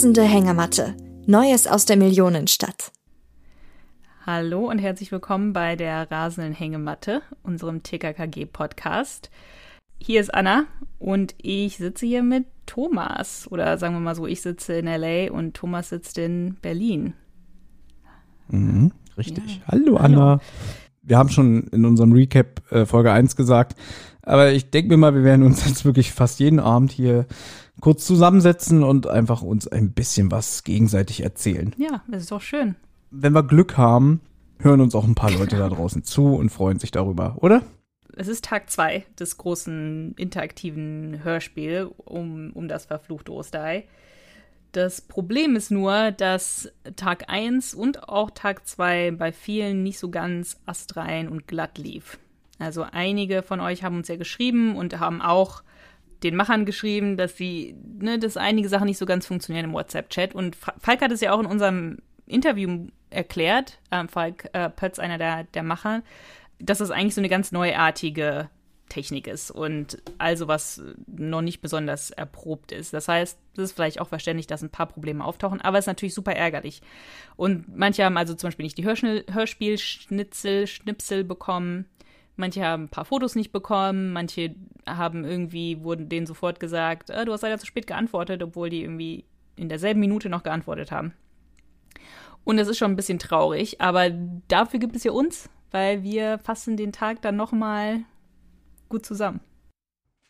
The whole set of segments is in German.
Rasende Hängematte. Neues aus der Millionenstadt. Hallo und herzlich willkommen bei der rasenden Hängematte, unserem TKKG-Podcast. Hier ist Anna und ich sitze hier mit Thomas. Oder sagen wir mal so, ich sitze in LA und Thomas sitzt in Berlin. Mhm, richtig. Ja. Hallo Anna. Wir haben schon in unserem Recap äh, Folge 1 gesagt, aber ich denke mir mal, wir werden uns jetzt wirklich fast jeden Abend hier kurz zusammensetzen und einfach uns ein bisschen was gegenseitig erzählen. Ja, das ist auch schön. Wenn wir Glück haben, hören uns auch ein paar Leute da draußen zu und freuen sich darüber, oder? Es ist Tag zwei des großen interaktiven Hörspiels um, um das verfluchte Osterei. Das Problem ist nur, dass Tag 1 und auch Tag 2 bei vielen nicht so ganz astrein und glatt lief. Also einige von euch haben uns ja geschrieben und haben auch den Machern geschrieben, dass sie, ne, dass einige Sachen nicht so ganz funktionieren im WhatsApp-Chat. Und Falk hat es ja auch in unserem Interview erklärt, äh, Falk äh, Pötz, einer der, der Macher, dass das eigentlich so eine ganz neuartige Technik ist und also was noch nicht besonders erprobt ist. Das heißt, es ist vielleicht auch verständlich, dass ein paar Probleme auftauchen, aber es ist natürlich super ärgerlich. Und manche haben also zum Beispiel nicht die Hörspielschnitzel, Schnipsel bekommen Manche haben ein paar Fotos nicht bekommen, manche haben irgendwie, wurden denen sofort gesagt, äh, du hast leider zu spät geantwortet, obwohl die irgendwie in derselben Minute noch geantwortet haben. Und das ist schon ein bisschen traurig, aber dafür gibt es ja uns, weil wir fassen den Tag dann nochmal gut zusammen.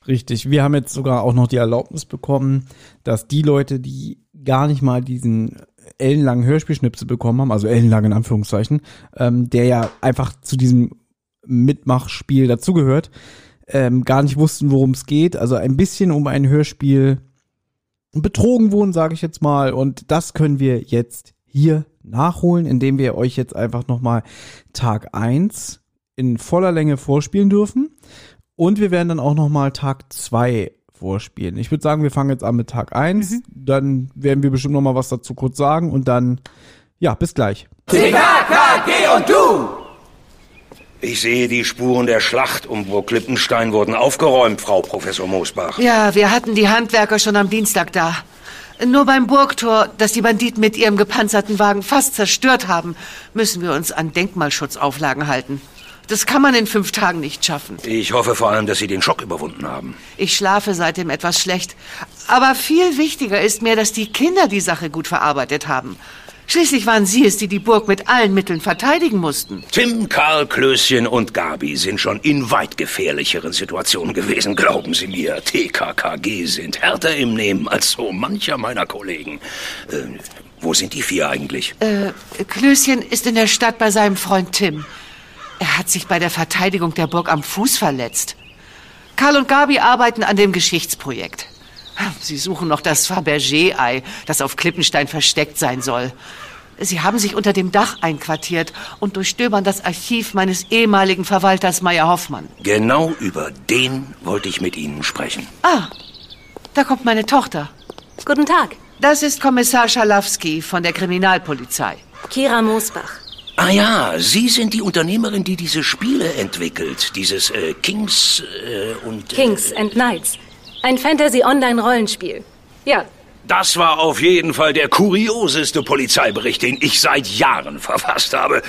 Richtig, wir haben jetzt sogar auch noch die Erlaubnis bekommen, dass die Leute, die gar nicht mal diesen ellenlangen Hörspielschnipsel bekommen haben, also ellenlang in Anführungszeichen, ähm, der ja einfach zu diesem Mitmachspiel dazugehört, ähm, gar nicht wussten, worum es geht. Also ein bisschen um ein Hörspiel betrogen wurden, sage ich jetzt mal. Und das können wir jetzt hier nachholen, indem wir euch jetzt einfach nochmal Tag eins in voller Länge vorspielen dürfen. Und wir werden dann auch nochmal Tag zwei vorspielen. Ich würde sagen, wir fangen jetzt an mit Tag eins. Mhm. Dann werden wir bestimmt nochmal was dazu kurz sagen und dann, ja, bis gleich. TKKG und du! Ich sehe, die Spuren der Schlacht um Burg Klippenstein wurden aufgeräumt, Frau Professor Moosbach. Ja, wir hatten die Handwerker schon am Dienstag da. Nur beim Burgtor, das die Banditen mit ihrem gepanzerten Wagen fast zerstört haben, müssen wir uns an Denkmalschutzauflagen halten. Das kann man in fünf Tagen nicht schaffen. Ich hoffe vor allem, dass Sie den Schock überwunden haben. Ich schlafe seitdem etwas schlecht. Aber viel wichtiger ist mir, dass die Kinder die Sache gut verarbeitet haben. Schließlich waren Sie es, die die Burg mit allen Mitteln verteidigen mussten. Tim, Karl, Klößchen und Gabi sind schon in weit gefährlicheren Situationen gewesen, glauben Sie mir. TKKG sind härter im Nehmen als so mancher meiner Kollegen. Äh, wo sind die vier eigentlich? Äh, Klößchen ist in der Stadt bei seinem Freund Tim. Er hat sich bei der Verteidigung der Burg am Fuß verletzt. Karl und Gabi arbeiten an dem Geschichtsprojekt. Sie suchen noch das Fabergé-Ei, das auf Klippenstein versteckt sein soll. Sie haben sich unter dem Dach einquartiert und durchstöbern das Archiv meines ehemaligen Verwalters Meyer Hoffmann. Genau über den wollte ich mit Ihnen sprechen. Ah, da kommt meine Tochter. Guten Tag. Das ist Kommissar Schalowski von der Kriminalpolizei. Kira Moosbach. Ah ja, Sie sind die Unternehmerin, die diese Spiele entwickelt. Dieses äh, Kings äh, und... Äh, Kings and Knights. Ein Fantasy-Online-Rollenspiel. Ja, das war auf jeden Fall der kurioseste Polizeibericht, den ich seit Jahren verfasst habe.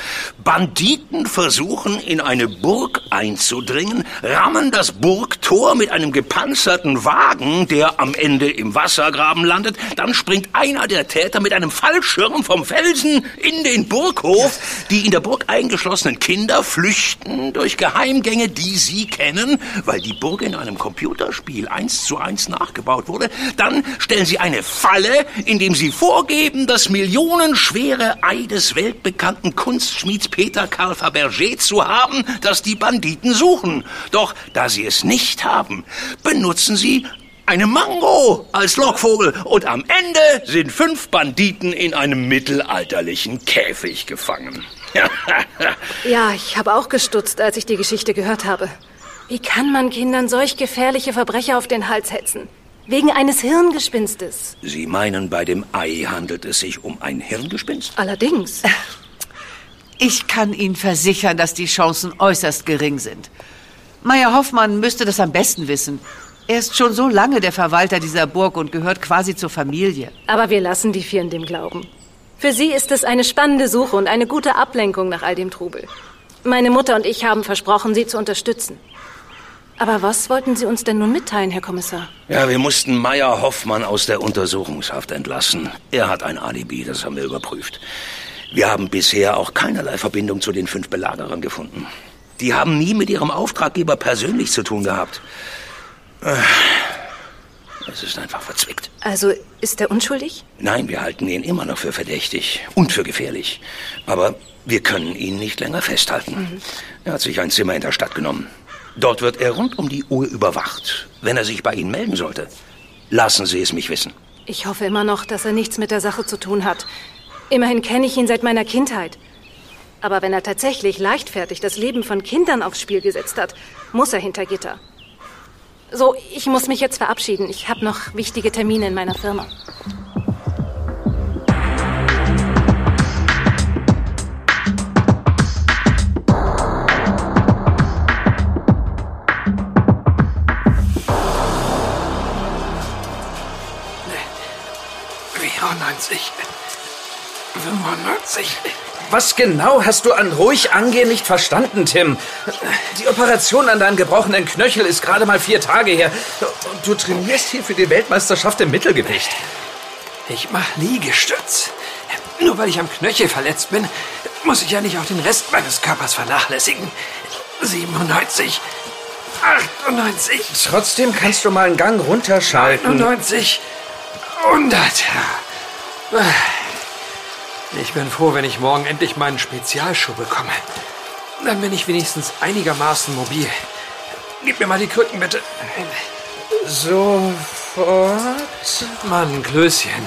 Banditen versuchen, in eine Burg einzudringen, rammen das Burgtor mit einem gepanzerten Wagen, der am Ende im Wassergraben landet. Dann springt einer der Täter mit einem Fallschirm vom Felsen in den Burghof. Die in der Burg eingeschlossenen Kinder flüchten durch Geheimgänge, die sie kennen, weil die Burg in einem Computerspiel eins zu eins nachgebaut wurde. Dann stellen sie eine eine Falle, indem Sie vorgeben, das millionenschwere Ei des weltbekannten Kunstschmieds Peter Karl Fabergé zu haben, das die Banditen suchen. Doch da Sie es nicht haben, benutzen Sie eine Mango als Lockvogel und am Ende sind fünf Banditen in einem mittelalterlichen Käfig gefangen. ja, ich habe auch gestutzt, als ich die Geschichte gehört habe. Wie kann man Kindern solch gefährliche Verbrecher auf den Hals hetzen? Wegen eines Hirngespinstes. Sie meinen, bei dem Ei handelt es sich um ein Hirngespinst? Allerdings. Ich kann Ihnen versichern, dass die Chancen äußerst gering sind. Meier Hoffmann müsste das am besten wissen. Er ist schon so lange der Verwalter dieser Burg und gehört quasi zur Familie. Aber wir lassen die vier in dem Glauben. Für sie ist es eine spannende Suche und eine gute Ablenkung nach all dem Trubel. Meine Mutter und ich haben versprochen, sie zu unterstützen. Aber was wollten Sie uns denn nun mitteilen, Herr Kommissar? Ja, wir mussten Meyer Hoffmann aus der Untersuchungshaft entlassen. Er hat ein Alibi, das haben wir überprüft. Wir haben bisher auch keinerlei Verbindung zu den fünf Belagerern gefunden. Die haben nie mit ihrem Auftraggeber persönlich zu tun gehabt. Äh, es ist einfach verzwickt. Also ist er unschuldig? Nein, wir halten ihn immer noch für verdächtig und für gefährlich. Aber wir können ihn nicht länger festhalten. Mhm. Er hat sich ein Zimmer in der Stadt genommen. Dort wird er rund um die Uhr überwacht, wenn er sich bei Ihnen melden sollte. Lassen Sie es mich wissen. Ich hoffe immer noch, dass er nichts mit der Sache zu tun hat. Immerhin kenne ich ihn seit meiner Kindheit. Aber wenn er tatsächlich leichtfertig das Leben von Kindern aufs Spiel gesetzt hat, muss er hinter Gitter. So, ich muss mich jetzt verabschieden. Ich habe noch wichtige Termine in meiner Firma. Was genau hast du an ruhig angehen nicht verstanden, Tim? Die Operation an deinem gebrochenen Knöchel ist gerade mal vier Tage her. Und du trainierst hier für die Weltmeisterschaft im Mittelgewicht. Ich mach Liegestütz. Nur weil ich am Knöchel verletzt bin, muss ich ja nicht auch den Rest meines Körpers vernachlässigen. 97, 98. Trotzdem kannst du mal einen Gang runterschalten. 99, 100. Ich bin froh, wenn ich morgen endlich meinen Spezialschuh bekomme. Dann bin ich wenigstens einigermaßen mobil. Gib mir mal die Krücken, bitte. Sofort. Mann, Klößchen.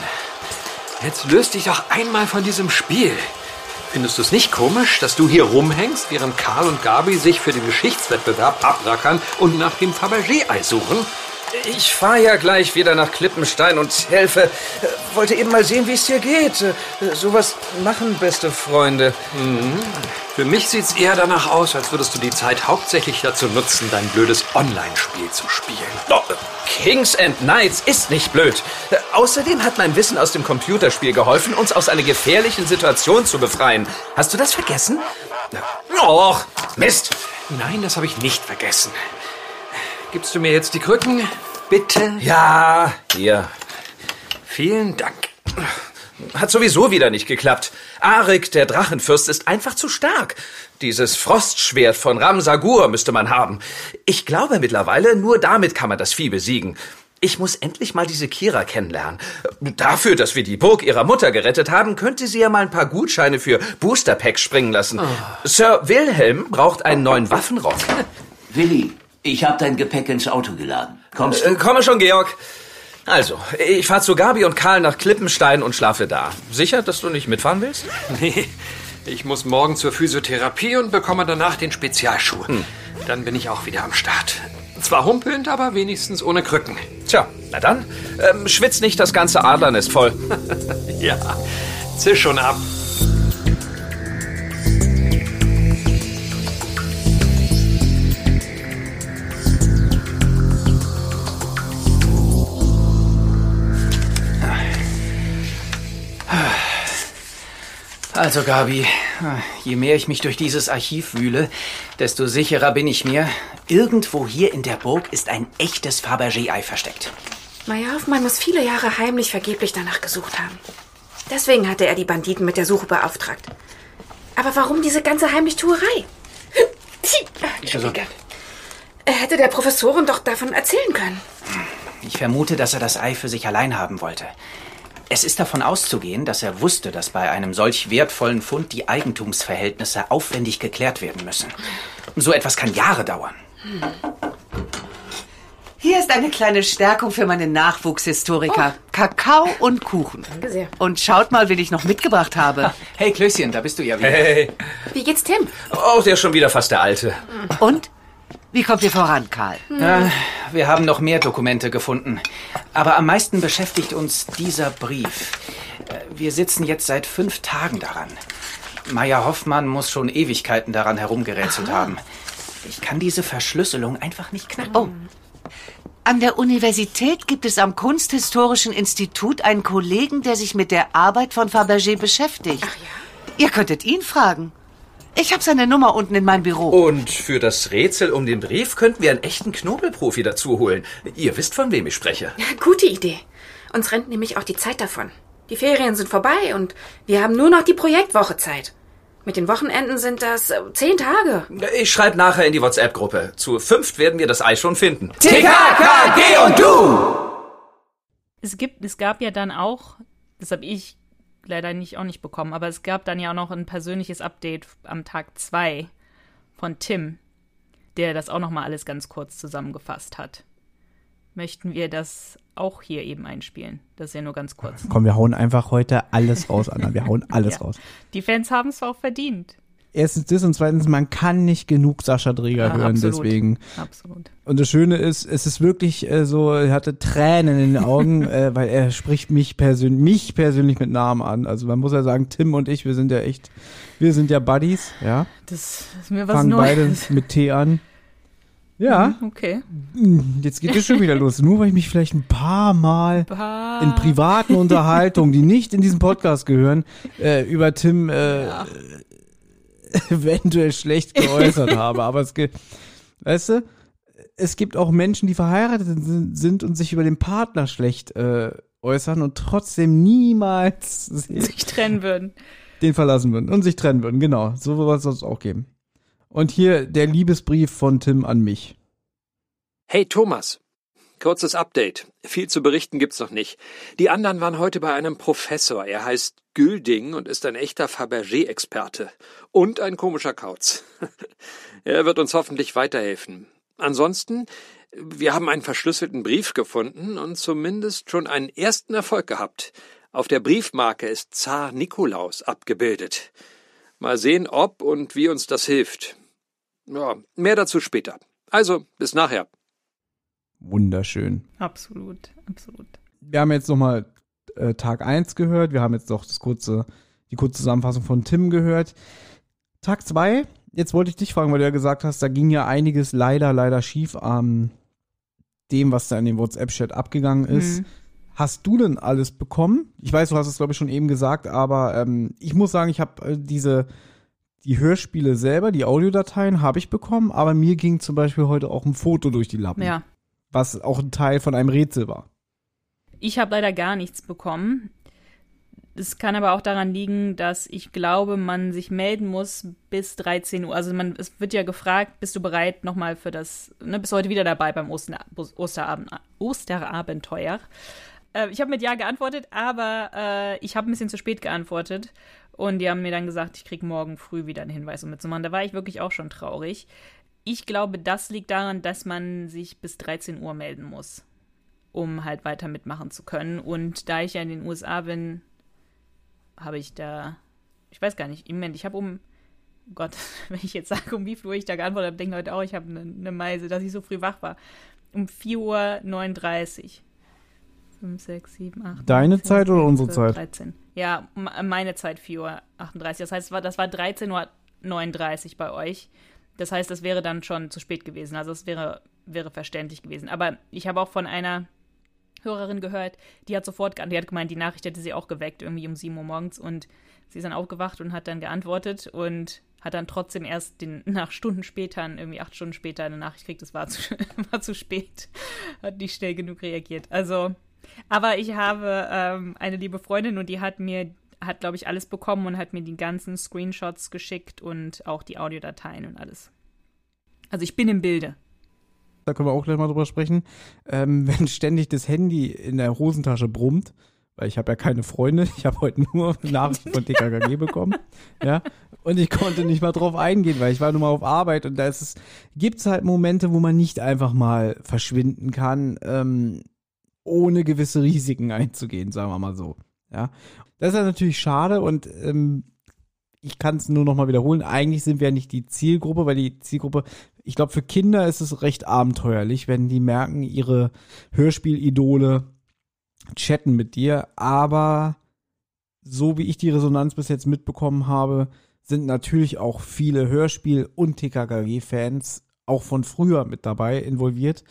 Jetzt löst dich doch einmal von diesem Spiel. Findest du es nicht komisch, dass du hier rumhängst, während Karl und Gabi sich für den Geschichtswettbewerb abrackern und nach dem Fabergé-Ei suchen? Ich fahre ja gleich wieder nach Klippenstein und helfe. Wollte eben mal sehen, wie es dir geht. Sowas machen beste Freunde. Mhm. Für mich sieht's eher danach aus, als würdest du die Zeit hauptsächlich dazu nutzen, dein blödes Online-Spiel zu spielen. Oh, Kings and Knights ist nicht blöd. Außerdem hat mein Wissen aus dem Computerspiel geholfen, uns aus einer gefährlichen Situation zu befreien. Hast du das vergessen? Och, Mist. Nein, das habe ich nicht vergessen. Gibst du mir jetzt die Krücken? Bitte? Ja, hier. Vielen Dank. Hat sowieso wieder nicht geklappt. Arik, der Drachenfürst, ist einfach zu stark. Dieses Frostschwert von Ramsagur müsste man haben. Ich glaube mittlerweile, nur damit kann man das Vieh besiegen. Ich muss endlich mal diese Kira kennenlernen. Dafür, dass wir die Burg ihrer Mutter gerettet haben, könnte sie ja mal ein paar Gutscheine für Boosterpacks springen lassen. Oh. Sir Wilhelm braucht einen neuen Waffenrock. Willi, ich habe dein Gepäck ins Auto geladen. Kommst du? Äh, komme schon, Georg. Also, ich fahre zu Gabi und Karl nach Klippenstein und schlafe da. Sicher, dass du nicht mitfahren willst? Nee, ich muss morgen zur Physiotherapie und bekomme danach den Spezialschuh. Hm. Dann bin ich auch wieder am Start. Zwar humpelnd, aber wenigstens ohne Krücken. Tja, na dann, ähm, schwitz nicht das ganze Adlernest voll. ja, zisch schon ab. Also, Gabi, je mehr ich mich durch dieses Archiv wühle, desto sicherer bin ich mir, irgendwo hier in der Burg ist ein echtes Fabergé-Ei versteckt. Meier Hoffmann muss viele Jahre heimlich vergeblich danach gesucht haben. Deswegen hatte er die Banditen mit der Suche beauftragt. Aber warum diese ganze Heimlichtuerei? Also, er hätte der Professorin doch davon erzählen können. Ich vermute, dass er das Ei für sich allein haben wollte. Es ist davon auszugehen, dass er wusste, dass bei einem solch wertvollen Fund die Eigentumsverhältnisse aufwendig geklärt werden müssen. So etwas kann Jahre dauern. Hier ist eine kleine Stärkung für meine Nachwuchshistoriker. Kakao und Kuchen. Danke sehr. Und schaut mal, wen ich noch mitgebracht habe. Hey, Klößchen, da bist du ja wieder. Hey, Wie geht's Tim? oh, der ist schon wieder fast der Alte. Und? Wie kommt ihr voran, Karl? Äh, wir haben noch mehr Dokumente gefunden. Aber am meisten beschäftigt uns dieser Brief. Äh, Wir sitzen jetzt seit fünf Tagen daran. Meier Hoffmann muss schon Ewigkeiten daran herumgerätselt haben. Ich kann diese Verschlüsselung einfach nicht knacken. Oh. An der Universität gibt es am Kunsthistorischen Institut einen Kollegen, der sich mit der Arbeit von Fabergé beschäftigt. Ach ja? Ihr könntet ihn fragen. Ich habe seine Nummer unten in meinem Büro. Und für das Rätsel um den Brief könnten wir einen echten Knobelprofi dazu holen. Ihr wisst, von wem ich spreche. Gute Idee. Uns rennt nämlich auch die Zeit davon. Die Ferien sind vorbei und wir haben nur noch die Projektwoche Zeit. Mit den Wochenenden sind das äh, zehn Tage. Ich schreibe nachher in die WhatsApp-Gruppe. Zu fünft werden wir das Ei schon finden. TKKG und du! Es gibt, es gab ja dann auch, das habe ich leider nicht auch nicht bekommen, aber es gab dann ja auch noch ein persönliches Update am Tag 2 von Tim, der das auch noch mal alles ganz kurz zusammengefasst hat. Möchten wir das auch hier eben einspielen? Das ist ja nur ganz kurz. Komm, wir hauen einfach heute alles raus, Anna. Wir hauen alles Ja. raus. Die Fans haben es auch verdient. Erstens das und zweitens, man kann nicht genug Sascha Dreger Ja, hören, absolut. deswegen. Absolut. Und das Schöne ist, es ist wirklich äh, so, er hatte Tränen in den Augen, äh, weil er spricht mich persönlich, mich persönlich mit Namen an. Also man muss ja sagen, Tim und ich, wir sind ja echt, wir sind ja Buddies, ja. Das ist mir was Fangen beide Neues. mit T an. Ja, Okay. jetzt geht es schon wieder los. Nur weil ich mich vielleicht ein paar Mal Bah. in privaten Unterhaltungen, die nicht in diesen Podcast gehören, äh, über Tim äh, eventuell schlecht geäußert habe. Aber es gibt, weißt du, es gibt auch Menschen, die verheiratet sind, und sich über den Partner schlecht äh, äußern und trotzdem niemals sich trennen würden. den verlassen würden und sich trennen würden. Genau, so soll es auch geben. Und hier der Liebesbrief von Tim an mich. Hey Thomas, kurzes Update. Viel zu berichten gibt's noch nicht. Die anderen waren heute bei einem Professor. Er heißt Gülding und ist ein echter Fabergé-Experte. Und ein komischer Kauz. er wird uns hoffentlich weiterhelfen. Ansonsten, wir haben einen verschlüsselten Brief gefunden und zumindest schon einen ersten Erfolg gehabt. Auf der Briefmarke ist Zar Nikolaus abgebildet. Mal sehen, ob und wie uns das hilft. Ja, mehr dazu später. Also, bis nachher. Wunderschön. Absolut, absolut. wir haben jetzt nochmal äh, Tag 1 gehört, wir haben jetzt noch das kurze, die kurze Zusammenfassung von Tim gehört. Tag 2, jetzt wollte ich dich fragen, weil du ja gesagt hast, da ging ja einiges leider, leider schief an dem, was da in dem WhatsApp-Chat abgegangen ist. Mhm. Hast du denn alles bekommen? Ich weiß, du hast es, glaube ich, schon eben gesagt, aber ähm, ich muss sagen, ich habe äh, diese, die Hörspiele selber, die Audiodateien habe ich bekommen, aber mir ging zum Beispiel heute auch ein Foto durch die Lappen, Ja. Was auch ein Teil von einem Rätsel war. Ich habe leider gar nichts bekommen. Es kann aber auch daran liegen, dass ich glaube, man sich melden muss bis 13 Uhr. Also man, es wird ja gefragt, bist du bereit nochmal für das, ne, bist heute wieder dabei beim Oster, Osterabend, Osterabenteuer? Äh, ich habe mit Ja geantwortet, aber äh, ich habe ein bisschen zu spät geantwortet. Und die haben mir dann gesagt, ich kriege morgen früh wieder einen Hinweis, um mitzumachen. Da war ich wirklich auch schon traurig. Ich glaube, das liegt daran, dass man sich bis 13 Uhr melden muss um halt weiter mitmachen zu können. Und da ich ja in den USA bin, habe ich da, ich weiß gar nicht, im Moment, ich habe um, Gott, wenn ich jetzt sage, um wie viel Uhr ich da geantwortet habe, denken Leute auch, ich habe eine ne Meise, dass ich so früh wach war. Um 4.39 Uhr. 5, 6, 7, 8. Deine Zeit oder unsere Zeit? 13. Ja, meine Zeit 4.38 Uhr. Das heißt, es war, das war 13.39 Uhr bei euch. Das heißt, das wäre dann schon zu spät gewesen. Also es wäre, wäre verständlich gewesen. Aber ich habe auch von einer Hörerin gehört, die hat sofort, die hat gemeint, die Nachricht hätte sie auch geweckt, irgendwie um 7 Uhr morgens. Und sie ist dann aufgewacht und hat dann geantwortet und hat dann trotzdem erst den, nach Stunden später, irgendwie acht Stunden später, eine Nachricht gekriegt, es war zu, war zu spät. Hat nicht schnell genug reagiert. Also, aber ich habe ähm, eine liebe Freundin und die hat mir, hat, glaube ich, alles bekommen und hat mir die ganzen Screenshots geschickt und auch die Audiodateien und alles. Also ich bin im Bilde. da können wir auch gleich mal drüber sprechen, ähm, wenn ständig das Handy in der Hosentasche brummt, weil ich habe ja keine Freunde, ich habe heute nur Nachrichten von TKKG bekommen, ja, und ich konnte nicht mal drauf eingehen, weil ich war nur mal auf Arbeit und da ist es, gibt's halt Momente, wo man nicht einfach mal verschwinden kann, ähm, ohne gewisse Risiken einzugehen, sagen wir mal so, ja. Das ist natürlich schade und ähm, ich kann es nur noch mal wiederholen, eigentlich sind wir ja nicht die Zielgruppe, weil die Zielgruppe, ich glaube, für Kinder ist es recht abenteuerlich, wenn die merken, ihre Hörspielidole chatten mit dir, aber so wie ich die Resonanz bis jetzt mitbekommen habe, sind natürlich auch viele Hörspiel- und TKKG-Fans auch von früher mit dabei involviert.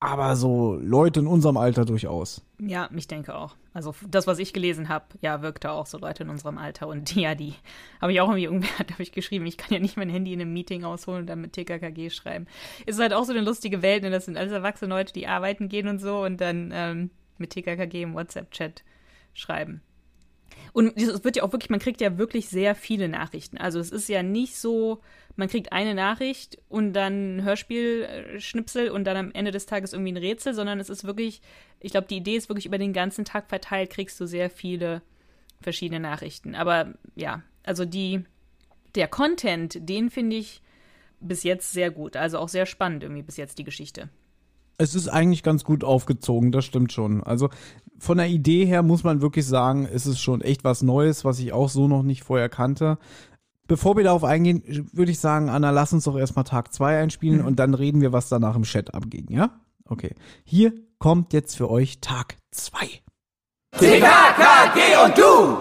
Aber so Leute in unserem Alter durchaus. Ja, ich denke auch. Also das, was ich gelesen habe, ja, wirkte auch so Leute in unserem Alter. Und ja, die habe ich auch irgendwie, irgendwer hat, ich geschrieben, ich kann ja nicht mein Handy in einem Meeting ausholen und dann mit TKKG schreiben. Ist halt auch so eine lustige Welt, ne? Das sind alles erwachsene Leute, die arbeiten gehen und so und dann ähm, mit TKKG im WhatsApp-Chat schreiben. Und es wird ja auch wirklich, man kriegt ja wirklich sehr viele Nachrichten. Also es ist ja nicht so, man kriegt eine Nachricht und dann ein Hörspielschnipsel und dann am Ende des Tages irgendwie ein Rätsel, sondern es ist wirklich, ich glaube, die Idee ist wirklich über den ganzen Tag verteilt, kriegst du sehr viele verschiedene Nachrichten. Aber ja, also die, der Content, den finde ich bis jetzt sehr gut. Also auch sehr spannend irgendwie bis jetzt die Geschichte. Es ist eigentlich ganz gut aufgezogen, das stimmt schon. Also von der Idee her muss man wirklich sagen, es ist schon echt was Neues, was ich auch so noch nicht vorher kannte. Bevor wir darauf eingehen, würde ich sagen, Anna, lass uns doch erstmal Tag 2 einspielen mhm. und dann reden wir, was danach im Chat abging, ja? Okay. Hier kommt jetzt für euch Tag 2. TKKG und du!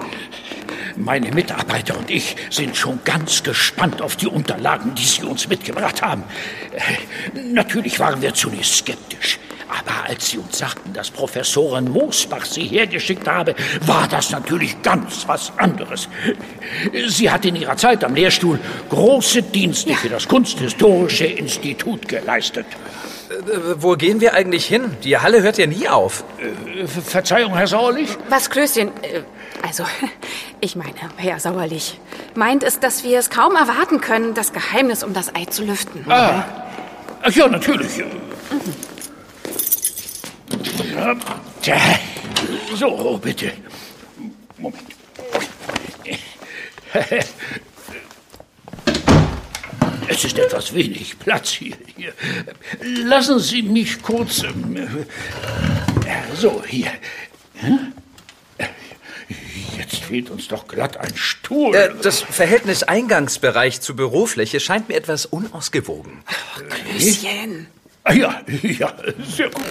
Meine Mitarbeiter und ich sind schon ganz gespannt auf die Unterlagen, die Sie uns mitgebracht haben. Natürlich waren wir zunächst skeptisch. Aber als Sie uns sagten, dass Professorin Moosbach Sie hergeschickt habe, war das natürlich ganz was anderes. Sie hat in ihrer Zeit am Lehrstuhl große Dienste für das Kunsthistorische Institut geleistet. Äh, wo gehen wir eigentlich hin? Die Halle hört ja nie auf. Äh, Verzeihung, Herr Sauerlich? Was, Klößchen? Äh, also, ich meine, Herr Sauerlich, meint es, dass wir es kaum erwarten können, das Geheimnis um das Ei zu lüften? Ah, ach ja, natürlich. Mhm. Tja, so, bitte. Moment. Es ist etwas wenig Platz hier. hier. Lassen Sie mich kurz. Ähm, so, hier. Jetzt fehlt uns doch glatt ein Stuhl. Äh, das Verhältnis Eingangsbereich zu Bürofläche scheint mir etwas unausgewogen. Oh, Klößchen. Ah, ja, ja, sehr gut.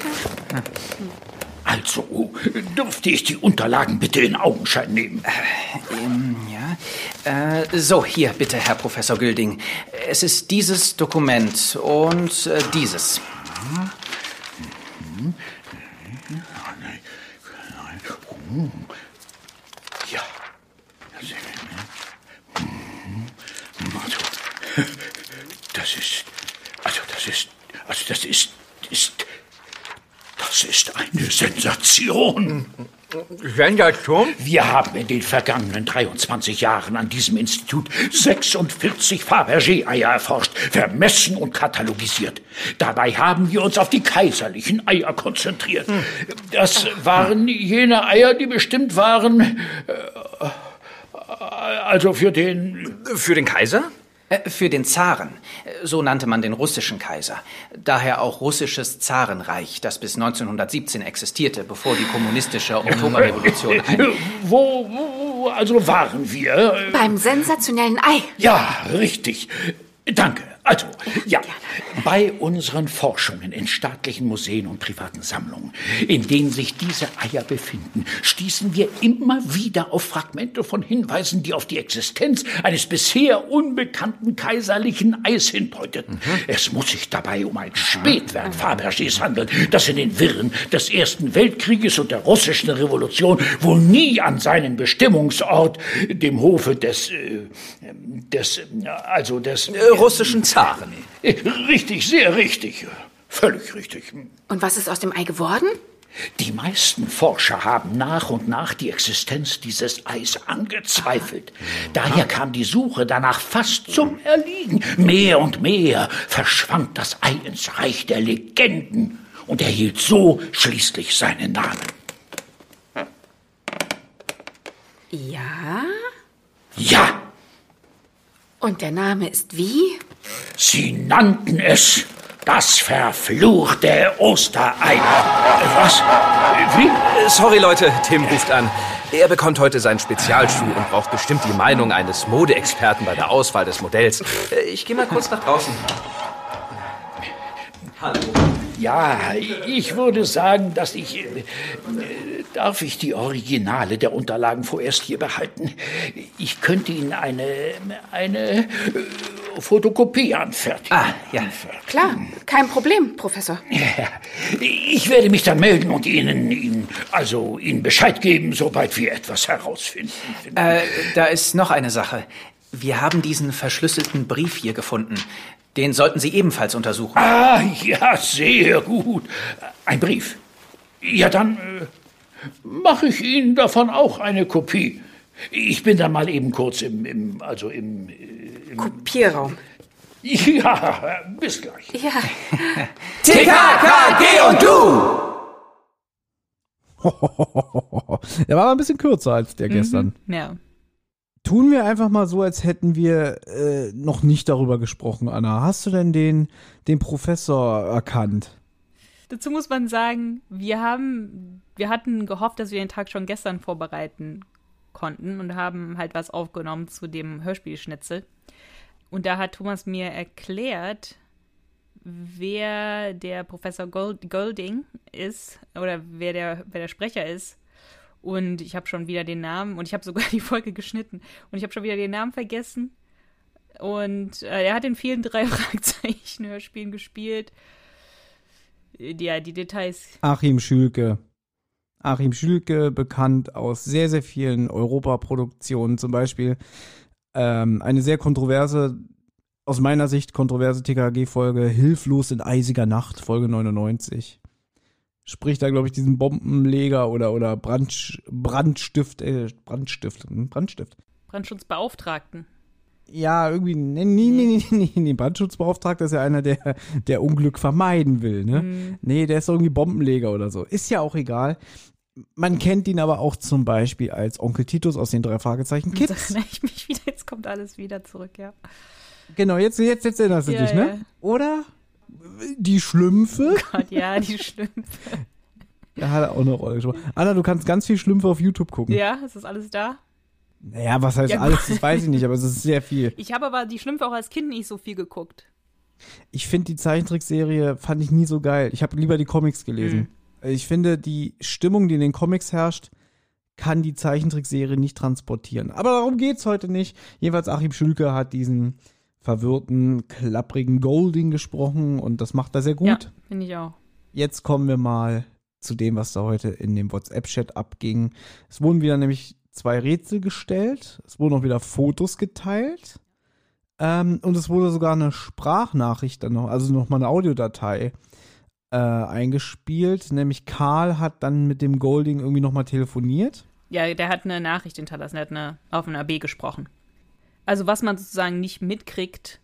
Also, dürfte ich die Unterlagen bitte in Augenschein nehmen? Äh, ähm, ja. Äh, so, hier bitte, Herr Professor Gülding. Es ist dieses Dokument und äh, dieses. Ja. Das ist, also das ist also das ist, ist, das ist eine Sensation. Sensation? Wir haben in den vergangenen 23 Jahren an diesem Institut 46 Fabergé-Eier erforscht, vermessen und katalogisiert. Dabei haben wir uns auf die kaiserlichen Eier konzentriert. Das waren jene Eier, die bestimmt waren, äh, also für den... Für den Kaiser? Äh, für den Zaren, so nannte man den russischen Kaiser. Daher auch russisches Zarenreich, das bis 1917 existierte, bevor die kommunistische Oktoberrevolution ein... Wo, wo also waren wir? Beim sensationellen Ei. Ja, richtig. Danke. Also, ja, bei unseren Forschungen in staatlichen Museen und privaten Sammlungen, in denen sich diese Eier befinden, stießen wir immer wieder auf Fragmente von Hinweisen, die auf die Existenz eines bisher unbekannten kaiserlichen Eis hindeuteten. Mhm. Es muss sich dabei um ein Spätwerk Fabergés handeln, das in den Wirren des Ersten Weltkrieges und der russischen Revolution wohl nie an seinen Bestimmungsort, dem Hofe des, äh, des, also des äh, russischen Zaren. Richtig, sehr richtig. Völlig richtig. Und was ist aus dem Ei geworden? Die meisten Forscher haben nach und nach die Existenz dieses Eis angezweifelt. Daher kam die Suche danach fast zum Erliegen. Mehr und mehr verschwand das Ei ins Reich der Legenden und erhielt so schließlich seinen Namen. Ja? Ja, Und der Name ist wie? Sie nannten es das verfluchte Osterei. Was? Wie? Sorry, Leute, Tim ruft an. Er bekommt heute seinen Spezialschuh und braucht bestimmt die Meinung eines Modeexperten bei der Auswahl des Modells. Äh, Ich gehe mal kurz nach draußen. Hallo. Ja, ich würde sagen, dass ich. äh, Darf ich die Originale der Unterlagen vorerst hier behalten? Ich könnte Ihnen eine. eine äh, Fotokopie anfertigen. Ah, ja. Klar, kein Problem, Professor. Ich werde mich dann melden und Ihnen, Ihnen also Ihnen Bescheid geben, sobald wir etwas herausfinden. Äh, da ist noch eine Sache. Wir haben diesen verschlüsselten Brief hier gefunden. Den sollten Sie ebenfalls untersuchen. Ah, ja, sehr gut. Ein Brief. Ja, dann äh, mache ich Ihnen davon auch eine Kopie. Ich bin dann mal eben kurz im, im also im, äh, im Kopierraum. Ja, bis gleich. Ja. TKKG und du! Der war aber ein bisschen kürzer als der gestern. Ja. Tun wir einfach mal so, als hätten wir äh, noch nicht darüber gesprochen, Anna. Hast du denn den, den Professor erkannt? Dazu muss man sagen, wir haben, wir hatten gehofft, dass wir den Tag schon gestern vorbereiten konnten und haben halt was aufgenommen zu dem Hörspielschnitzel. Und da hat Thomas mir erklärt, wer der Professor Gold, Golding ist oder wer der, wer der Sprecher ist. Und ich habe schon wieder den Namen und ich habe sogar die Folge geschnitten und ich habe schon wieder den Namen vergessen. Und äh, er hat in vielen drei Fragezeichen Hörspielen gespielt. Ja, die Details. Achim Schülke. Achim Schülke, bekannt aus sehr, sehr vielen Europaproduktionen, zum Beispiel ähm, eine sehr kontroverse, aus meiner Sicht kontroverse TKG-Folge, Hilflos in eisiger Nacht, Folge 99. Spricht da, glaube ich, diesen Bombenleger oder, oder Brand, Brandstift, äh, Brandstift, hm, Brandstift. Brandschutzbeauftragten. Ja, irgendwie, nee, nee, nee, nee, nee, Brandschutzbeauftragter ist ja einer, der, der Unglück vermeiden will, ne? Mhm. Nee, der ist irgendwie Bombenleger oder so. Ist ja auch egal. Man kennt ihn aber auch zum Beispiel als Onkel Titus aus den drei Fragezeichen Kids. erinnere ich mich wieder, jetzt kommt alles wieder zurück, ja. Genau, jetzt, jetzt, jetzt erinnerst du Ja, dich, ja. ne? Oder? Die Schlümpfe? Gott, ja, die Schlümpfe. Da hat er auch eine Rolle gespielt. Anna, du kannst ganz viel Schlümpfe auf YouTube gucken. Ja, ist das alles da? Naja, was heißt Ja, alles, das weiß ich nicht, aber es ist sehr viel. Ich habe aber die Schlümpfe auch als Kind nicht so viel geguckt. Ich finde die Zeichentrickserie fand ich nie so geil. Ich habe lieber die Comics gelesen. Ich finde, die Stimmung, die in den Comics herrscht, kann die Zeichentrickserie nicht transportieren. Aber darum geht's heute nicht. Jedenfalls Achim Schülke hat diesen verwirrten, klapprigen Golding gesprochen und das macht er sehr gut. Ja, finde ich auch. Jetzt kommen wir mal zu dem, was da heute in dem WhatsApp-Chat abging. Es wurden wieder nämlich zwei Rätsel gestellt. Es wurden auch wieder Fotos geteilt. Ähm, und es wurde sogar eine Sprachnachricht dann noch, also nochmal eine Audiodatei äh, eingespielt. Nämlich Karl hat dann mit dem Golding irgendwie nochmal telefoniert. Ja, der hat eine Nachricht hinterlassen, der hat eine, auf einer AB gesprochen. Also was man sozusagen nicht mitkriegt,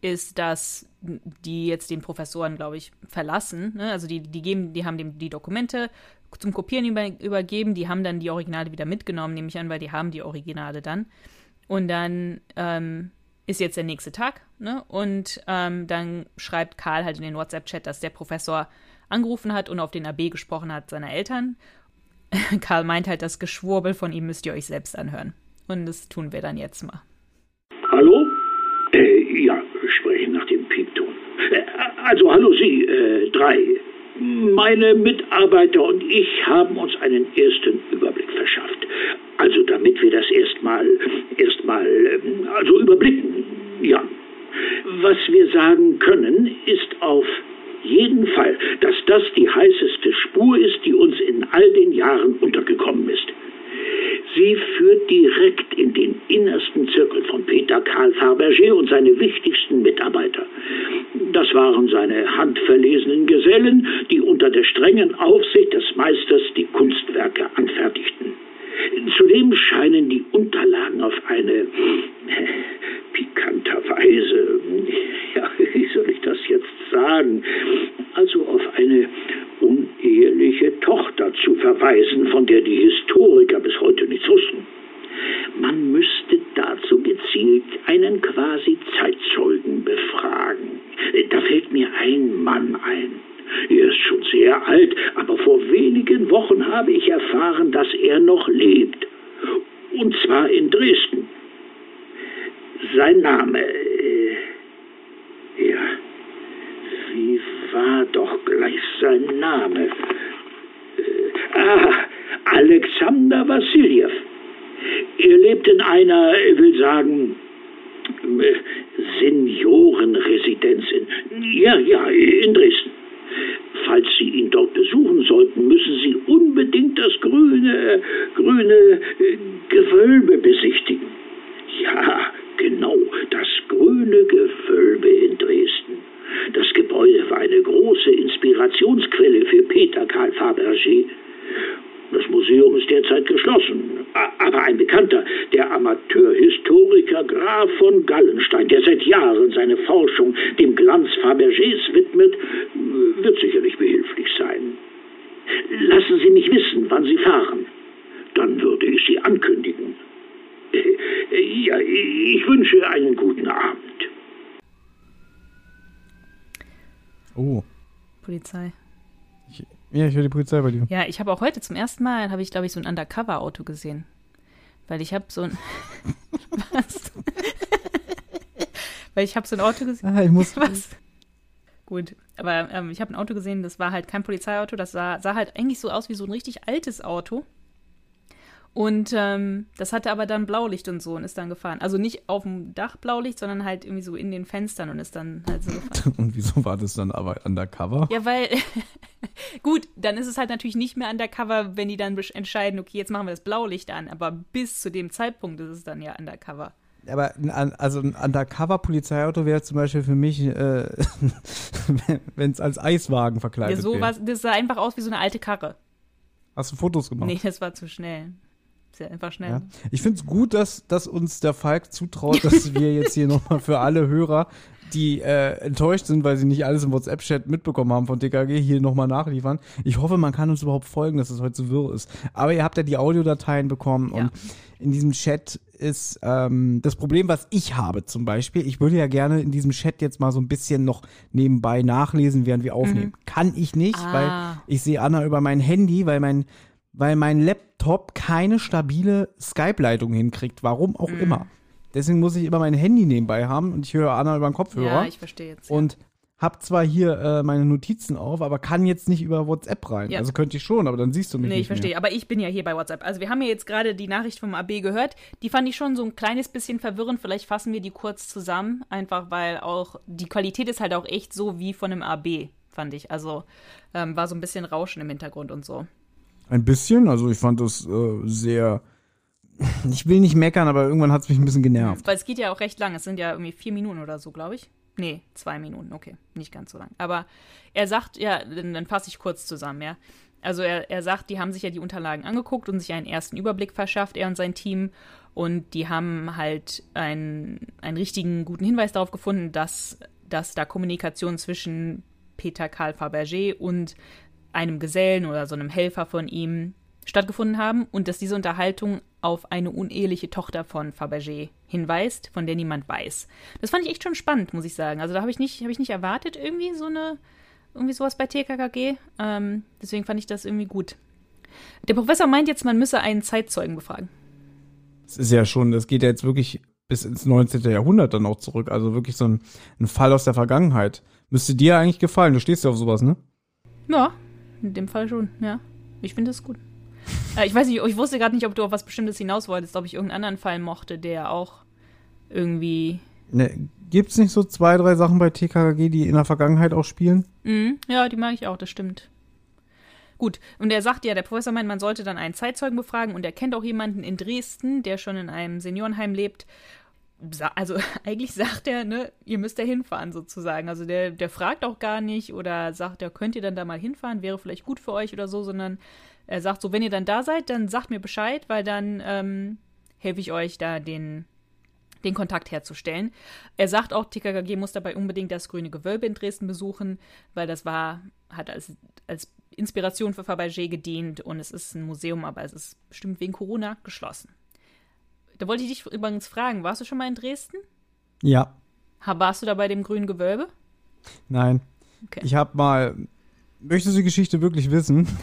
ist, dass die jetzt den Professoren, glaube ich, verlassen. Ne? Also die, die geben, die haben dem die Dokumente zum Kopieren über, übergeben, die haben dann die Originale wieder mitgenommen, nehme ich an, weil die haben die Originale dann. Und dann ähm, ist jetzt der nächste Tag, ne? Und ähm, dann schreibt Karl halt in den WhatsApp-Chat, dass der Professor angerufen hat und auf den AB gesprochen hat seiner Eltern. Karl meint halt, das Geschwurbel von ihm müsst ihr euch selbst anhören. Und das tun wir dann jetzt mal. Hallo? Äh, ja, spreche nach dem Piepton. Äh, also, hallo Sie, äh, drei. Meine Mitarbeiter und ich haben uns einen ersten Überblick verschafft. Also, damit wir das erstmal, erstmal, ähm, also überblicken. Ja. Was wir sagen können, ist auf jeden Fall, dass das die heißeste Spur ist, die uns in all den Jahren untergekommen ist. Sie führt direkt in den innersten Zirkel von Peter Karl Fabergé und seine wichtigsten Mitarbeiter. Das waren seine handverlesenen Gesellen, die unter der strengen Aufsicht des Meisters die Kunstwerke anfertigten. Zudem scheinen die Unterlagen auf eine äh, pikanter Weise, ja, wie soll ich das jetzt sagen, also auf eine uneheliche Tochter zu verweisen, von der die Historiker bis heute nichts wussten. Man müsste dazu gezielt einen quasi Zeitzeugen befragen. Da fällt mir ein Mann ein. Er ist schon sehr alt, aber vor wenigen Wochen habe ich erfahren, dass er noch lebt. Und zwar in Dresden. Sein Name. Äh, ja. Wie war doch gleich sein Name? Äh, ah, Alexander Wassiljew. Er lebt in einer, ich will sagen, äh, Seniorenresidenz in, ja, ja, in Dresden. Falls Sie ihn dort besuchen sollten, müssen Sie unbedingt das grüne, grüne äh, Gewölbe besichtigen. Ja, genau, das grüne Gewölbe in Dresden. Das Gebäude war eine große Inspirationsquelle für Peter Karl Fabergé. Das Museum ist derzeit geschlossen. Aber ein Bekannter, der Amateurhistoriker Graf von Gallenstein, der seit Jahren seine Forschung dem Glanz Fabergés widmet, wird sicherlich behilflich sein. Lassen Sie mich wissen, wann Sie fahren. Dann würde ich Sie ankündigen. Ja, ich wünsche einen guten Abend. Oh. Polizei. Ja, ich höre die Polizei bei dir. Ja, ich habe auch heute zum ersten Mal, habe ich, glaube ich, so ein Undercover-Auto gesehen. Weil ich habe so ein. Was? Weil ich habe so ein Auto gesehen. Ah, ich muss. Was? Gut, aber ähm, ich habe ein Auto gesehen, das war halt kein Polizeiauto, das sah, sah halt eigentlich so aus wie so ein richtig altes Auto. Und ähm, das hatte aber dann Blaulicht und so und ist dann gefahren. Also nicht auf dem Dach Blaulicht, sondern halt irgendwie so in den Fenstern und ist dann halt so gefahren. Und wieso war das dann aber undercover? Ja, weil, gut, dann ist es halt natürlich nicht mehr undercover, wenn die dann entscheiden, okay, jetzt machen wir das Blaulicht an. Aber bis zu dem Zeitpunkt ist es dann ja undercover. Aber ein, also ein Undercover-Polizeiauto wäre zum Beispiel für mich, äh, wenn es als Eiswagen verkleidet ja, so wäre. was, das sah einfach aus wie so eine alte Karre. Hast du Fotos gemacht? Nee, das war zu schnell. Ja einfach schnell. Ja. Ich finde es gut, dass, dass uns der Falk zutraut, dass wir jetzt hier nochmal für alle Hörer, die äh, enttäuscht sind, weil sie nicht alles im WhatsApp-Chat mitbekommen haben von TKG, hier nochmal nachliefern. Ich hoffe, man kann uns überhaupt folgen, dass es heute so wirr ist. Aber ihr habt ja die Audiodateien bekommen Ja. und in diesem Chat ist ähm, das Problem, was ich habe zum Beispiel. Ich würde ja gerne in diesem Chat jetzt mal so ein bisschen noch nebenbei nachlesen, während wir aufnehmen. Kann ich nicht, Ah. weil ich sehe Anna über mein Handy, weil mein, weil mein Laptop keine stabile Skype-Leitung hinkriegt. Warum auch Mhm. immer. Deswegen muss ich immer mein Handy nebenbei haben und ich höre Anna über den Kopfhörer. Ja, ich verstehe jetzt. Und hab zwar hier äh, meine Notizen auf, aber kann jetzt nicht über WhatsApp rein. Ja. Also könnte ich schon, aber dann siehst du mich Nee, nicht ich verstehe. Mehr. Aber ich bin ja hier bei WhatsApp. Also wir haben ja jetzt gerade die Nachricht vom AB gehört. Die fand ich schon so ein kleines bisschen verwirrend. Vielleicht fassen wir die kurz zusammen. Einfach weil auch die Qualität ist halt auch echt so wie von einem AB, fand ich. Also ähm, war so ein bisschen Rauschen im Hintergrund und so. Ein bisschen, also ich fand das äh, sehr. Ich will nicht meckern, aber irgendwann hat es mich ein bisschen genervt. Weil es geht ja auch recht lang. Es sind ja irgendwie vier Minuten oder so, glaube ich. Nee, zwei Minuten, okay. Nicht ganz so lang. Aber er sagt, ja, dann, dann fasse ich kurz zusammen, ja. Also er, er sagt, die haben sich ja die Unterlagen angeguckt und sich einen ersten Überblick verschafft, er und sein Team. Und die haben halt einen, einen richtigen guten Hinweis darauf gefunden, dass, dass da Kommunikation zwischen Peter Karl Fabergé und einem Gesellen oder so einem Helfer von ihm stattgefunden haben und dass diese Unterhaltung auf eine uneheliche Tochter von Fabergé hinweist, von der niemand weiß. Das fand ich echt schon spannend, muss ich sagen. Also da habe ich nicht, habe ich nicht erwartet irgendwie so eine, irgendwie sowas bei TKKG. Ähm, deswegen fand ich das irgendwie gut. Der Professor meint jetzt, man müsse einen Zeitzeugen befragen. Es ist ja schon, das geht ja jetzt wirklich bis ins 19. Jahrhundert dann auch zurück. Also wirklich so ein, ein Fall aus der Vergangenheit. Müsste dir eigentlich gefallen. Du stehst ja auf sowas, ne? Ja, in dem Fall schon, ja. Ich finde das gut. Äh, ich weiß nicht, ich wusste gerade nicht, ob du auf was Bestimmtes hinaus wolltest, ob ich irgendeinen anderen Fall mochte, der auch irgendwie. ne Gibt's nicht so zwei, drei Sachen bei TKKG, die in der Vergangenheit auch spielen? Mhm, ja, die mag ich auch, das stimmt. Gut, und er sagt ja, der Professor meint, man sollte dann einen Zeitzeugen befragen und er kennt auch jemanden in Dresden, der schon in einem Seniorenheim lebt. Also eigentlich sagt er, ne, ihr müsst da hinfahren sozusagen. Also der, der fragt auch gar nicht oder sagt, ja, könnt ihr dann da mal hinfahren, wäre vielleicht gut für euch oder so, sondern er sagt so, wenn ihr dann da seid, dann sagt mir Bescheid, weil dann ähm, helfe ich euch da den, den Kontakt herzustellen. Er sagt auch, TKKG muss dabei unbedingt das Grüne Gewölbe in Dresden besuchen, weil das war, hat als, als Inspiration für Fabergé gedient und es ist ein Museum, aber es ist bestimmt wegen Corona geschlossen. Da wollte ich dich übrigens fragen, warst du schon mal in Dresden? Ja. Warst du da bei dem Grünen Gewölbe? Nein. Okay. Ich habe mal. Möchtest du die Geschichte wirklich wissen?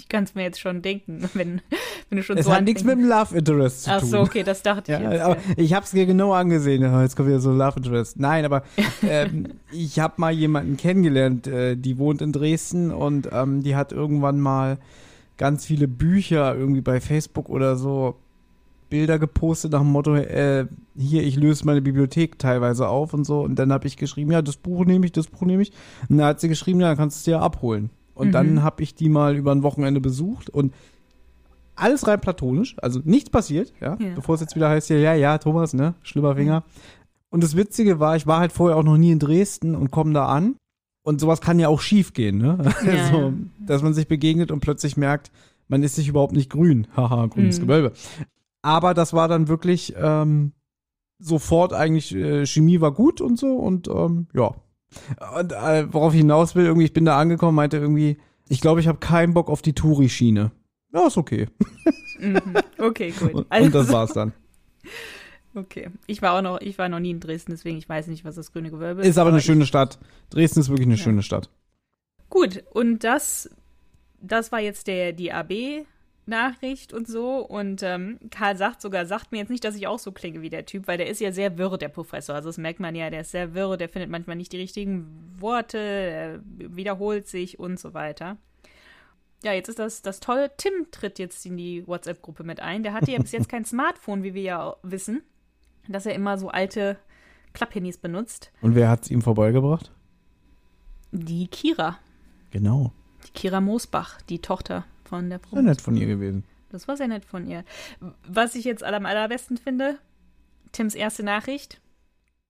Ich kann es mir jetzt schon denken, wenn, wenn du schon es so hat nichts mit dem Love Interest zu Ach tun. so, okay, das dachte ich Ja, jetzt. aber ja. ich habe es mir genau angesehen. Ja, Jetzt kommt wieder so Love Interest. Nein, aber ähm, ich habe mal jemanden kennengelernt, äh, die wohnt in Dresden und ähm, die hat irgendwann mal ganz viele Bücher irgendwie bei Facebook oder so Bilder gepostet nach dem Motto, äh, hier, ich löse meine Bibliothek teilweise auf und so. Und dann habe ich geschrieben, ja, das Buch nehme ich, das Buch nehme ich. Und dann hat sie geschrieben, ja, dann kannst du es dir abholen. Und Mhm. dann habe ich die mal über ein Wochenende besucht und alles rein platonisch, also nichts passiert, ja, Ja. bevor es jetzt wieder heißt, ja, ja, ja, Thomas, ne, schlimmer Finger. Und das Witzige war, ich war halt vorher auch noch nie in Dresden und komme da an und sowas kann ja auch schief gehen, ne, Ja, ja. dass man sich begegnet und plötzlich merkt, man ist sich überhaupt nicht grün, haha, grünes Mhm. Gewölbe. Aber das war dann wirklich ähm, sofort eigentlich, äh, Chemie war gut und so und ähm, ja. Und äh, worauf ich hinaus will, irgendwie, ich bin da angekommen, meinte irgendwie, ich glaube, ich habe keinen Bock auf die Touri-Schiene. Ja, ist okay. Mhm. Okay, gut. Und, Also- und das war's dann. Okay. Ich war auch noch, ich war noch nie in Dresden, deswegen ich weiß nicht, was das Grüne Gewölbe ist. Ist aber eine ich- schöne Stadt. Dresden ist wirklich eine Ja. schöne Stadt. Gut, und das, das war jetzt der, die AB-Nachricht und so. Und ähm, Karl sagt sogar, sagt mir jetzt nicht, dass ich auch so klinge wie der Typ, weil der ist ja sehr wirr, der Professor. Also das merkt man ja, der ist sehr wirr, der findet manchmal nicht die richtigen Worte, er wiederholt sich und so weiter. Ja, jetzt ist das, das tolle, Tim tritt jetzt in die WhatsApp-Gruppe mit ein. Der hatte ja bis jetzt kein Smartphone, wie wir ja wissen, dass er immer so alte Klapphandys benutzt. Und wer hat's ihm vorbeigebracht? Die Kira, Genau. die Kira Moosbach, die Tochter von der Sehr nett von ihr gewesen. Das war sehr nett von ihr. Was ich jetzt am allerbesten finde, Tims erste Nachricht.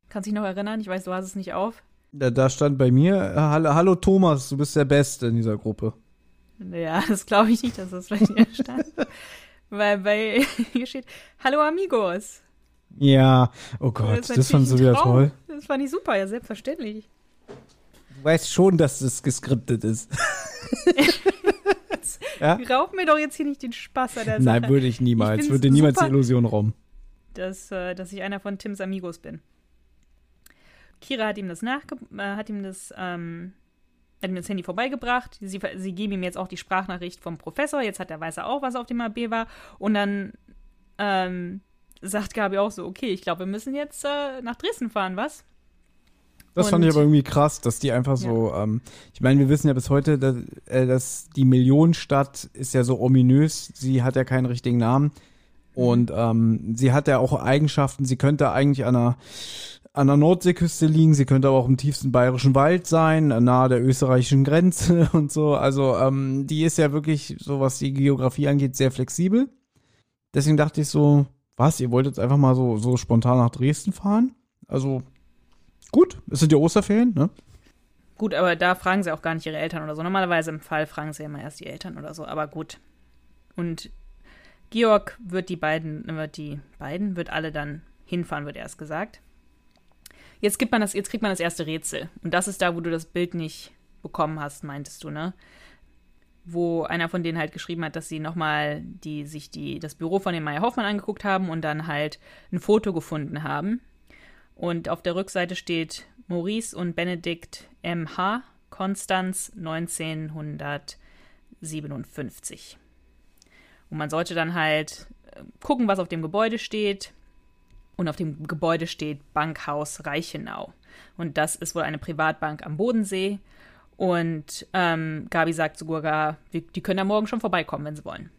Kannst dich noch erinnern? Ich weiß, du hast es nicht auf. Da, da stand bei mir, hallo, hallo Thomas, du bist der Beste in dieser Gruppe. Ja, das glaube ich nicht, dass das bei dir stand. Weil bei hier steht, hallo Amigos. Ja, oh Gott, das, fandst du ein wieder toll. Das fand ich super, ja, selbstverständlich. Du weißt schon, dass das geskriptet ist. Ja? Raub mir doch jetzt hier nicht den Spaß an der Sache. Nein, würde ich niemals. find's würde niemals die Illusion rauben. dass, äh, dass ich einer von Tims Amigos bin. Kira hat ihm das nachge äh, hat ihm das ähm, hat ihm das Handy vorbeigebracht. Sie, sie geben ihm jetzt auch die Sprachnachricht vom Professor. Jetzt hat er weiß er auch, was auf dem AB war. Und dann ähm, sagt Gabi auch so, okay, ich glaube, wir müssen jetzt äh, nach Dresden fahren, was? Das fand ich Und- aber irgendwie krass, dass die einfach so, ähm, ich meine, wir wissen ja bis heute, dass, äh, dass die Millionenstadt ist ja so ominös, sie hat ja keinen richtigen Namen und ähm, sie hat ja auch Eigenschaften, sie könnte eigentlich an einer, an der Nordseeküste liegen, sie könnte aber auch im tiefsten bayerischen Wald sein, nahe der österreichischen Grenze und so, also ähm, die ist ja wirklich, so was die Geografie angeht, sehr flexibel. Deswegen dachte ich so, was, ihr wollt jetzt einfach mal so, so spontan nach Dresden fahren? Also, Gut, es sind ja Osterferien, ne? Gut, aber da fragen sie auch gar nicht ihre Eltern oder so. Normalerweise im Fall fragen sie immer erst die Eltern oder so, aber gut. Und Georg wird die beiden, wird die beiden, wird alle dann hinfahren, wird erst gesagt. Jetzt gibt man das, jetzt kriegt man das erste Rätsel. Und das ist da, wo du das Bild nicht bekommen hast, meintest du, ne? Wo einer von denen halt geschrieben hat, dass sie nochmal die, sich die, das Büro von dem Meier Hoffmann angeguckt haben und dann halt ein Foto gefunden haben. Und auf der Rückseite steht Maurice und Benedikt M.H. Konstanz 1957. Und man sollte dann halt äh, gucken, was auf dem Gebäude steht. Und auf dem Gebäude steht Bankhaus Reichenau. Und das ist wohl eine Privatbank am Bodensee. Und ähm, Gabi sagt sogar, wir, die können da morgen schon vorbeikommen, wenn sie wollen.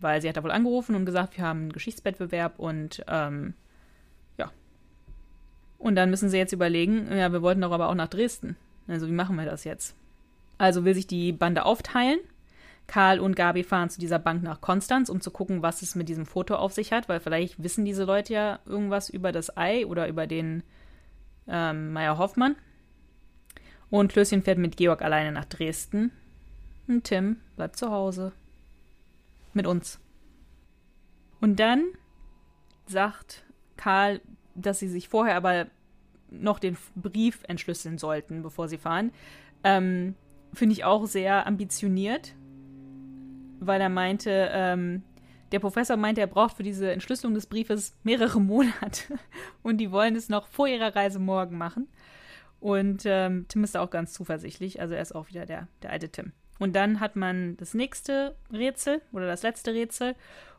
Weil sie hat da wohl angerufen und gesagt, wir haben einen Geschichtswettbewerb und ähm. Und dann müssen sie jetzt überlegen, ja, wir wollten doch aber auch nach Dresden. Also wie machen wir das jetzt? Also will sich die Bande aufteilen. Karl und Gabi fahren zu dieser Bank nach Konstanz, um zu gucken, was es mit diesem Foto auf sich hat, weil vielleicht wissen diese Leute ja irgendwas über das Ei oder über den ähm, Meier Hoffmann. Und Klößchen fährt mit Georg alleine nach Dresden. Und Tim bleibt zu Hause. Mit uns. Und dann sagt Karl, dass sie sich vorher aber noch den Brief entschlüsseln sollten, bevor sie fahren. Ähm, Finde ich auch sehr ambitioniert, weil er meinte, ähm, der Professor meinte, er braucht für diese Entschlüsselung des Briefes mehrere Monate und die wollen es noch vor ihrer Reise morgen machen. Und ähm, Tim ist da auch ganz zuversichtlich, also er ist auch wieder der, der alte Tim. Und dann hat man das nächste Rätsel oder das letzte Rätsel,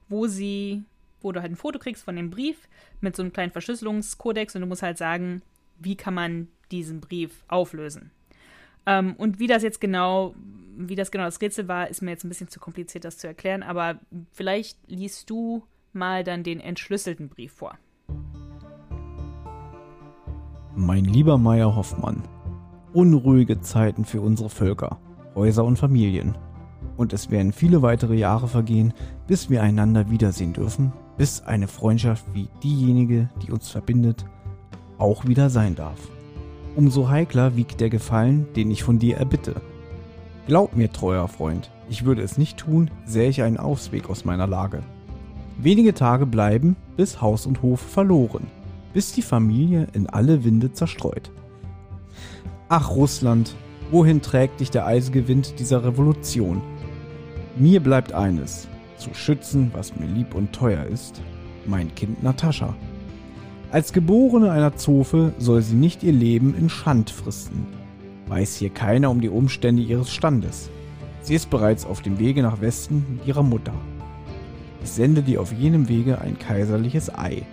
wo sie, wo du halt ein Foto kriegst von dem Brief mit so einem kleinen Verschlüsselungskodex und du musst halt sagen, wie kann man diesen Brief auflösen. Ähm, und wie das jetzt genau, wie das genau das Rätsel war, ist mir jetzt ein bisschen zu kompliziert, das zu erklären, aber vielleicht liest du mal dann den entschlüsselten Brief vor. Mein lieber Meier Hoffmann, unruhige Zeiten für unsere Völker, Häuser und Familien. Und es werden viele weitere Jahre vergehen, bis wir einander wiedersehen dürfen, bis eine Freundschaft wie diejenige, die uns verbindet, auch wieder sein darf. Umso heikler wiegt der Gefallen, den ich von dir erbitte. Glaub mir, treuer Freund, ich würde es nicht tun, sähe ich einen Ausweg aus meiner Lage. Wenige Tage bleiben, bis Haus und Hof verloren, bis die Familie in alle Winde zerstreut. Ach Russland, wohin trägt dich der eisige Wind dieser Revolution? Mir bleibt eines, zu schützen, was mir lieb und teuer ist, mein Kind Natascha. Als Geborene einer Zofe soll sie nicht ihr Leben in Schand fristen. Weiß hier keiner um die Umstände ihres Standes. Sie ist bereits auf dem Wege nach Westen mit ihrer Mutter. Ich sende dir auf jenem Wege ein kaiserliches Ei.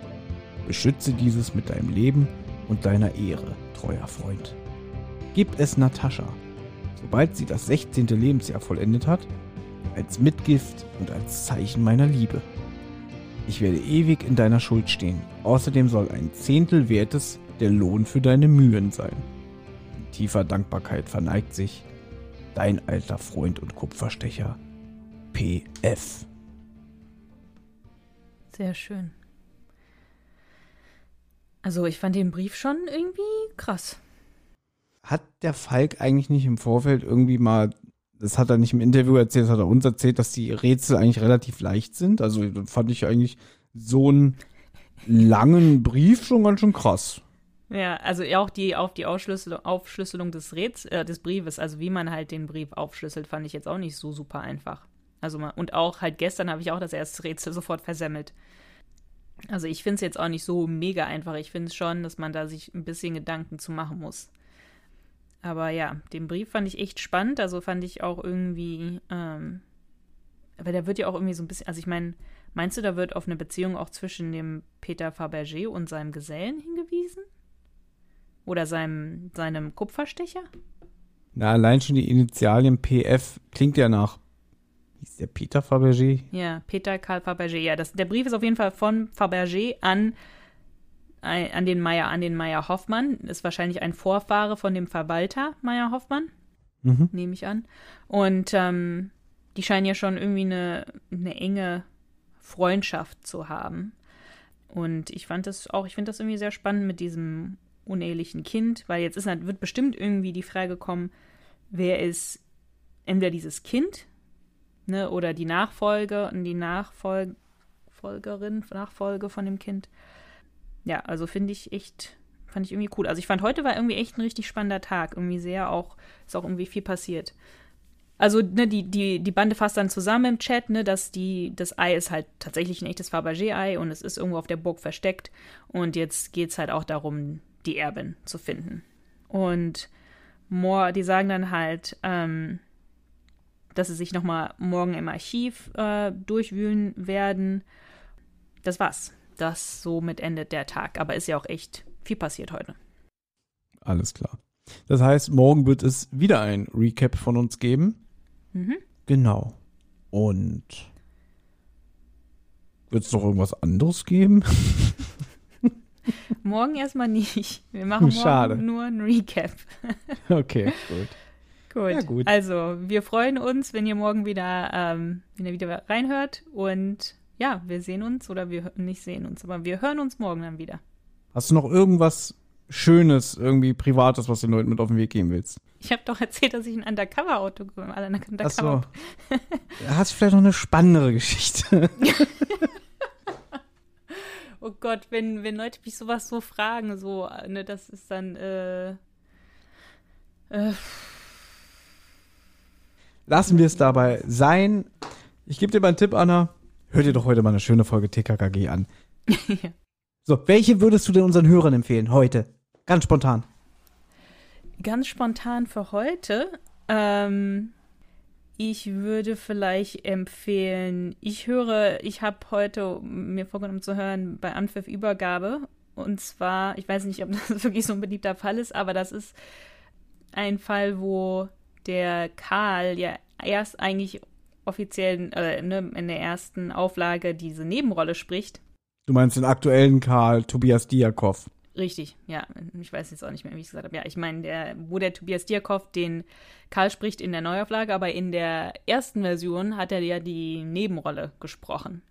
Beschütze dieses mit deinem Leben und deiner Ehre, treuer Freund. Gib es Natascha, sobald sie das 16. Lebensjahr vollendet hat, als Mitgift und als Zeichen meiner Liebe. Ich werde ewig in deiner Schuld stehen. Außerdem soll ein Zehntel Wertes der Lohn für deine Mühen sein. In tiefer Dankbarkeit verneigt sich dein alter Freund und Kupferstecher PF. Sehr schön. Also ich fand den Brief schon irgendwie krass. Hat der Falk eigentlich nicht im Vorfeld irgendwie mal das hat er nicht im Interview erzählt, das hat er uns erzählt, dass die Rätsel eigentlich relativ leicht sind. Also fand ich eigentlich so einen langen Brief schon ganz schön krass. Ja, also auch die, auch die Aufschlüsselung, Aufschlüsselung des, Räts, äh, des Briefes, also wie man halt den Brief aufschlüsselt, fand ich jetzt auch nicht so super einfach. Also mal, und auch halt gestern habe ich auch das erste Rätsel sofort versemmelt. Also ich finde es jetzt auch nicht so mega einfach. Ich finde es schon, dass man da sich ein bisschen Gedanken zu machen muss. Aber ja, den Brief fand ich echt spannend. Also fand ich auch irgendwie, ähm, aber der wird ja auch irgendwie so ein bisschen, also ich meine, meinst du, da wird auf eine Beziehung auch zwischen dem Peter Fabergé und seinem Gesellen hingewiesen? Oder seinem, seinem Kupferstecher? Na, allein schon die Initialien PF klingt ja nach. Hieß der Peter Fabergé? Ja, Peter Karl Fabergé. Ja, das, der Brief ist auf jeden Fall von Fabergé an an den Meier, an den Meier Hoffmann. Ist wahrscheinlich ein Vorfahre von dem Verwalter Meier Hoffmann, mhm. nehme ich an. Und ähm, die scheinen ja schon irgendwie eine, eine enge Freundschaft zu haben. Und ich fand das auch, ich finde das irgendwie sehr spannend mit diesem unehelichen Kind, weil jetzt ist, wird bestimmt irgendwie die Frage kommen, wer ist entweder dieses Kind, ne, oder die Nachfolge und die Nachfolgerin, Nachfolge von dem Kind ja, also finde ich echt, fand ich irgendwie cool. Also ich fand heute war irgendwie echt ein richtig spannender Tag. Irgendwie sehr auch, ist auch irgendwie viel passiert. Also, ne, die, die, die Bande fasst dann zusammen im Chat, ne, dass die, das Ei ist halt tatsächlich ein echtes Fabergé-Ei und es ist irgendwo auf der Burg versteckt. Und jetzt geht es halt auch darum, die Erbin zu finden. Und Moore, die sagen dann halt, ähm, dass sie sich nochmal morgen im Archiv äh, durchwühlen werden. Das war's das somit endet der Tag. Aber ist ja auch echt viel passiert heute. Alles klar. Das heißt, morgen wird es wieder ein Recap von uns geben. Mhm. Genau. Und wird es noch irgendwas anderes geben? morgen erstmal nicht. Wir machen morgen Schade. nur ein Recap. okay, gut. Gut. Ja, gut. Also, wir freuen uns, wenn ihr morgen wieder, ähm, wenn ihr wieder reinhört. Und ja, wir sehen uns oder wir nicht sehen uns, aber wir hören uns morgen dann wieder. Hast du noch irgendwas Schönes, irgendwie Privates, was du den Leuten mit auf den Weg geben willst? Ich habe doch erzählt, dass ich ein Undercover-Auto ein Undercover Ach so. Hast du vielleicht noch eine spannendere Geschichte? Oh Gott, wenn, wenn Leute mich sowas so fragen, so, ne, das ist dann, äh, äh, Lassen wir es dabei sein. Ich gebe dir mal einen Tipp, Anna. Hör dir doch heute mal eine schöne Folge TKKG an. So, welche würdest du denn unseren Hörern empfehlen heute? Ganz spontan. ganz spontan für heute, ähm, ich würde vielleicht empfehlen, ich höre, ich habe heute mir vorgenommen zu hören bei Anpfiff Übergabe. Und zwar, ich weiß nicht, ob das wirklich so ein beliebter Fall ist, aber das ist ein Fall, wo der Karl ja erst eigentlich offiziell äh, ne, in der ersten Auflage diese Nebenrolle spricht. Du meinst den aktuellen Karl Tobias Diakov. Richtig, ja. Ich weiß jetzt auch nicht mehr, wie ich es gesagt habe. Ja, ich meine, der, wo der Tobias Dierkoff den Karl spricht in der Neuauflage, aber in der ersten Version hat er ja die Nebenrolle gesprochen.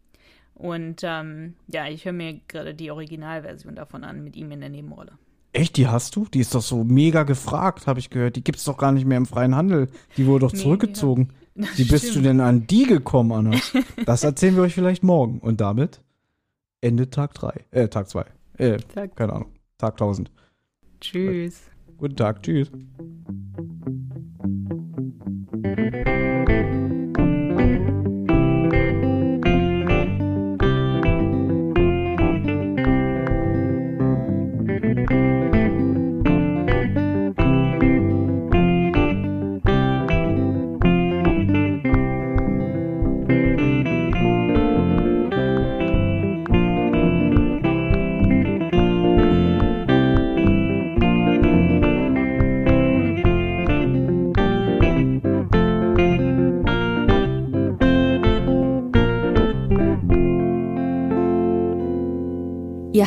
Und ähm, ja, ich höre mir gerade die Originalversion davon an, mit ihm in der Nebenrolle. Echt, die hast du? Die ist doch so mega gefragt, habe ich gehört. Die gibt's doch gar nicht mehr im freien Handel. Die wurde doch Nee, zurückgezogen. Wie bist du Stimmt. denn an die gekommen, Anna? Das erzählen wir euch vielleicht morgen. Und damit Ende Tag 3. Äh, Tag 2. Äh, Tag- keine Ahnung. Tag 1000. Tschüss. Guten Tag, tschüss.